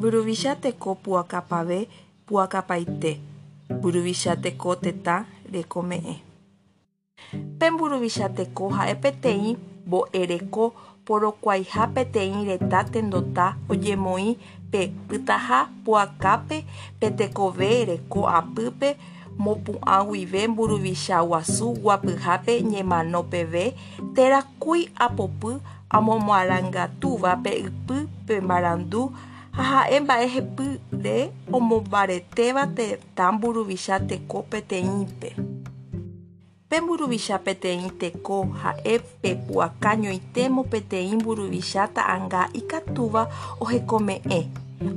Mburuvicha teko pu'akapave pu'akapaite. Mburuvicha teko tetã rekome'ẽ. Pe mburuvicha teko ha'e peteĩ mbo'ereko porokuaaha peteĩ reta tendota ojemoĩ pe pytaha pu'akápe petekove reko apýpe mopu'ã guive mburuvicha guasu guapyhápe ñemano peve terakúi apopy amomarangatúva pe ypy pemarandu ha ha'e mba'ehepyre omombaretéva tetã mburuvicha teko peteĩpe. Pe mburuvicha peteĩ teko ha'e pepu'akañoitémo peteĩ mburuvicha ta'ãnga ikatúva ohekome'ẽ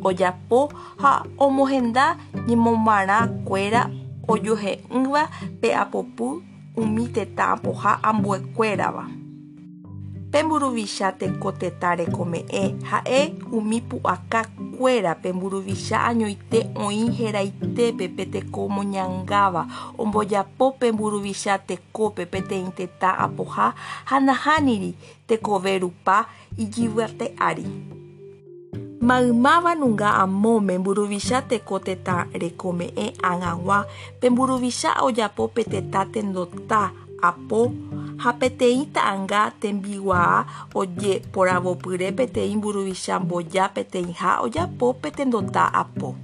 ojapo ha omohenda ñemomarãkuéra ojohe'ỹva pe apopy umi tetã apoha ambuekuérava. Pe mburuvicha teko tetã rekome'ẽ ha'e umi pu'akakuéra pe mburuvicha añoite oĩ heraitépe peteko omoñangáva ombojapo pe mburuvicha tekópe peteĩ tetã apoha ha nahániri tekove rupa ijyvate ári. Maymávanunga amóme mburuvicha teko tetã rekome'ẽ ag̃agua pe mburuvicha ojapo pe tetã tendota apo ha peteĩ ta'ãnga tembiguaa ojeporavopyre peteĩ mburuvicha mboja peteĩ ha ojapo pe tendota apo.